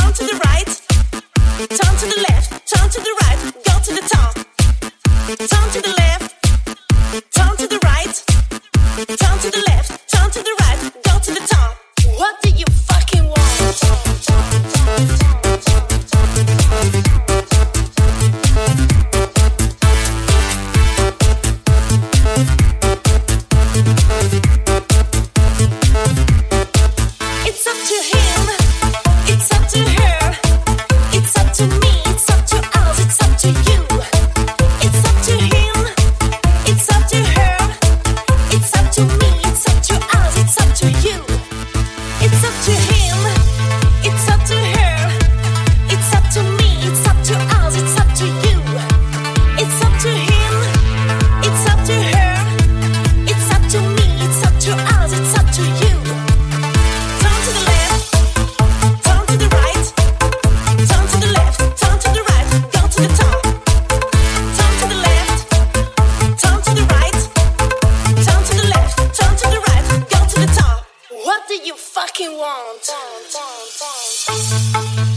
turn to the right, turn to the left, turn to the right, go to the top. Turn to the left, turn to the right, turn to the left, turn to the right, go to the top. What do you time. you fucking want. want, want, want.